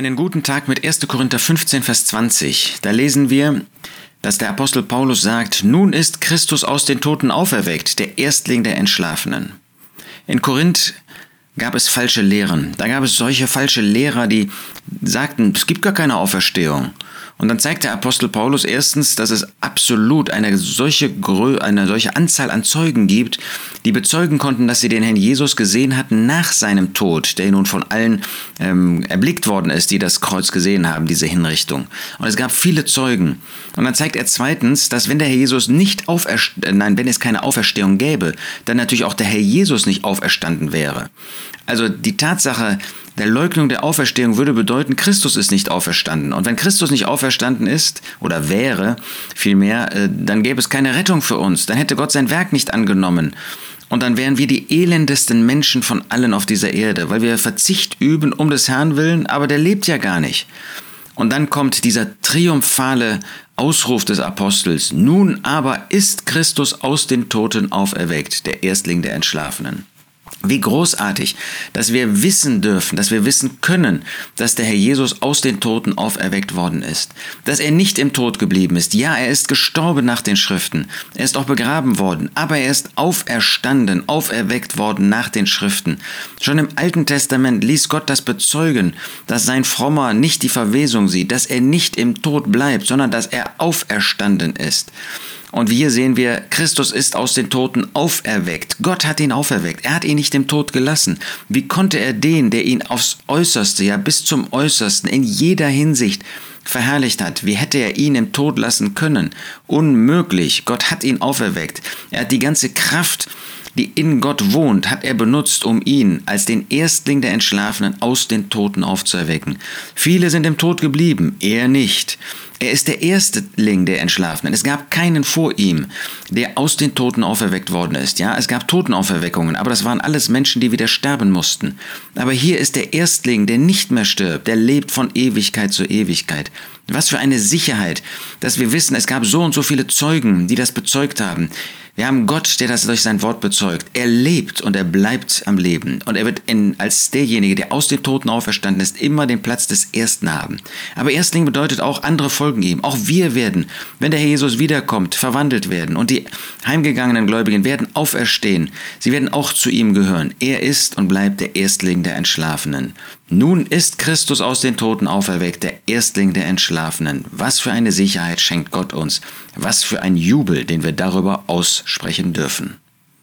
Einen guten Tag mit 1. Korinther 15, Vers 20. Da lesen wir, dass der Apostel Paulus sagt, nun ist Christus aus den Toten auferweckt, der Erstling der Entschlafenen. In Korinth gab es falsche Lehren. Da gab es solche falsche Lehrer, die sagten, es gibt gar keine Auferstehung. Und dann zeigt der Apostel Paulus erstens, dass es absolut eine solche, eine solche Anzahl an Zeugen gibt, die bezeugen konnten, dass sie den Herrn Jesus gesehen hatten nach seinem Tod, der nun von allen ähm, erblickt worden ist, die das Kreuz gesehen haben, diese Hinrichtung. Und es gab viele Zeugen. Und dann zeigt er zweitens, dass wenn der Herr Jesus nicht auferstanden, nein, wenn es keine Auferstehung gäbe, dann natürlich auch der Herr Jesus nicht auferstanden wäre. Also die Tatsache, der Leugnung der Auferstehung würde bedeuten, Christus ist nicht auferstanden. Und wenn Christus nicht auferstanden ist oder wäre, vielmehr, äh, dann gäbe es keine Rettung für uns. Dann hätte Gott sein Werk nicht angenommen. Und dann wären wir die elendesten Menschen von allen auf dieser Erde, weil wir Verzicht üben um des Herrn willen, aber der lebt ja gar nicht. Und dann kommt dieser triumphale Ausruf des Apostels, nun aber ist Christus aus den Toten auferweckt, der Erstling der Entschlafenen. Wie großartig, dass wir wissen dürfen, dass wir wissen können, dass der Herr Jesus aus den Toten auferweckt worden ist. Dass er nicht im Tod geblieben ist. Ja, er ist gestorben nach den Schriften. Er ist auch begraben worden. Aber er ist auferstanden, auferweckt worden nach den Schriften. Schon im Alten Testament ließ Gott das bezeugen, dass sein Frommer nicht die Verwesung sieht, dass er nicht im Tod bleibt, sondern dass er auferstanden ist. Und hier sehen wir, Christus ist aus den Toten auferweckt. Gott hat ihn auferweckt. Er hat ihn nicht im Tod gelassen. Wie konnte er den, der ihn aufs Äußerste, ja bis zum Äußersten, in jeder Hinsicht verherrlicht hat, wie hätte er ihn im Tod lassen können? Unmöglich. Gott hat ihn auferweckt. Er hat die ganze Kraft, die in Gott wohnt, hat er benutzt, um ihn als den Erstling der Entschlafenen aus den Toten aufzuerwecken. Viele sind im Tod geblieben, er nicht. Er ist der Erstling der Entschlafenen. Es gab keinen vor ihm, der aus den Toten auferweckt worden ist. Ja, es gab Totenauferweckungen, aber das waren alles Menschen, die wieder sterben mussten. Aber hier ist der Erstling, der nicht mehr stirbt, der lebt von Ewigkeit zu Ewigkeit. Was für eine Sicherheit, dass wir wissen, es gab so und so viele Zeugen, die das bezeugt haben. Wir haben Gott, der das durch sein Wort bezeugt. Er lebt und er bleibt am Leben. Und er wird in, als derjenige, der aus den Toten auferstanden ist, immer den Platz des Ersten haben. Aber Erstling bedeutet auch, andere folgen ihm. Auch wir werden, wenn der Herr Jesus wiederkommt, verwandelt werden. Und die heimgegangenen Gläubigen werden auferstehen. Sie werden auch zu ihm gehören. Er ist und bleibt der Erstling der Entschlafenen. Nun ist Christus aus den Toten auferweckt, der Erstling der Entschlafenen. Was für eine Sicherheit schenkt Gott uns. Was für ein Jubel, den wir darüber aussprechen dürfen.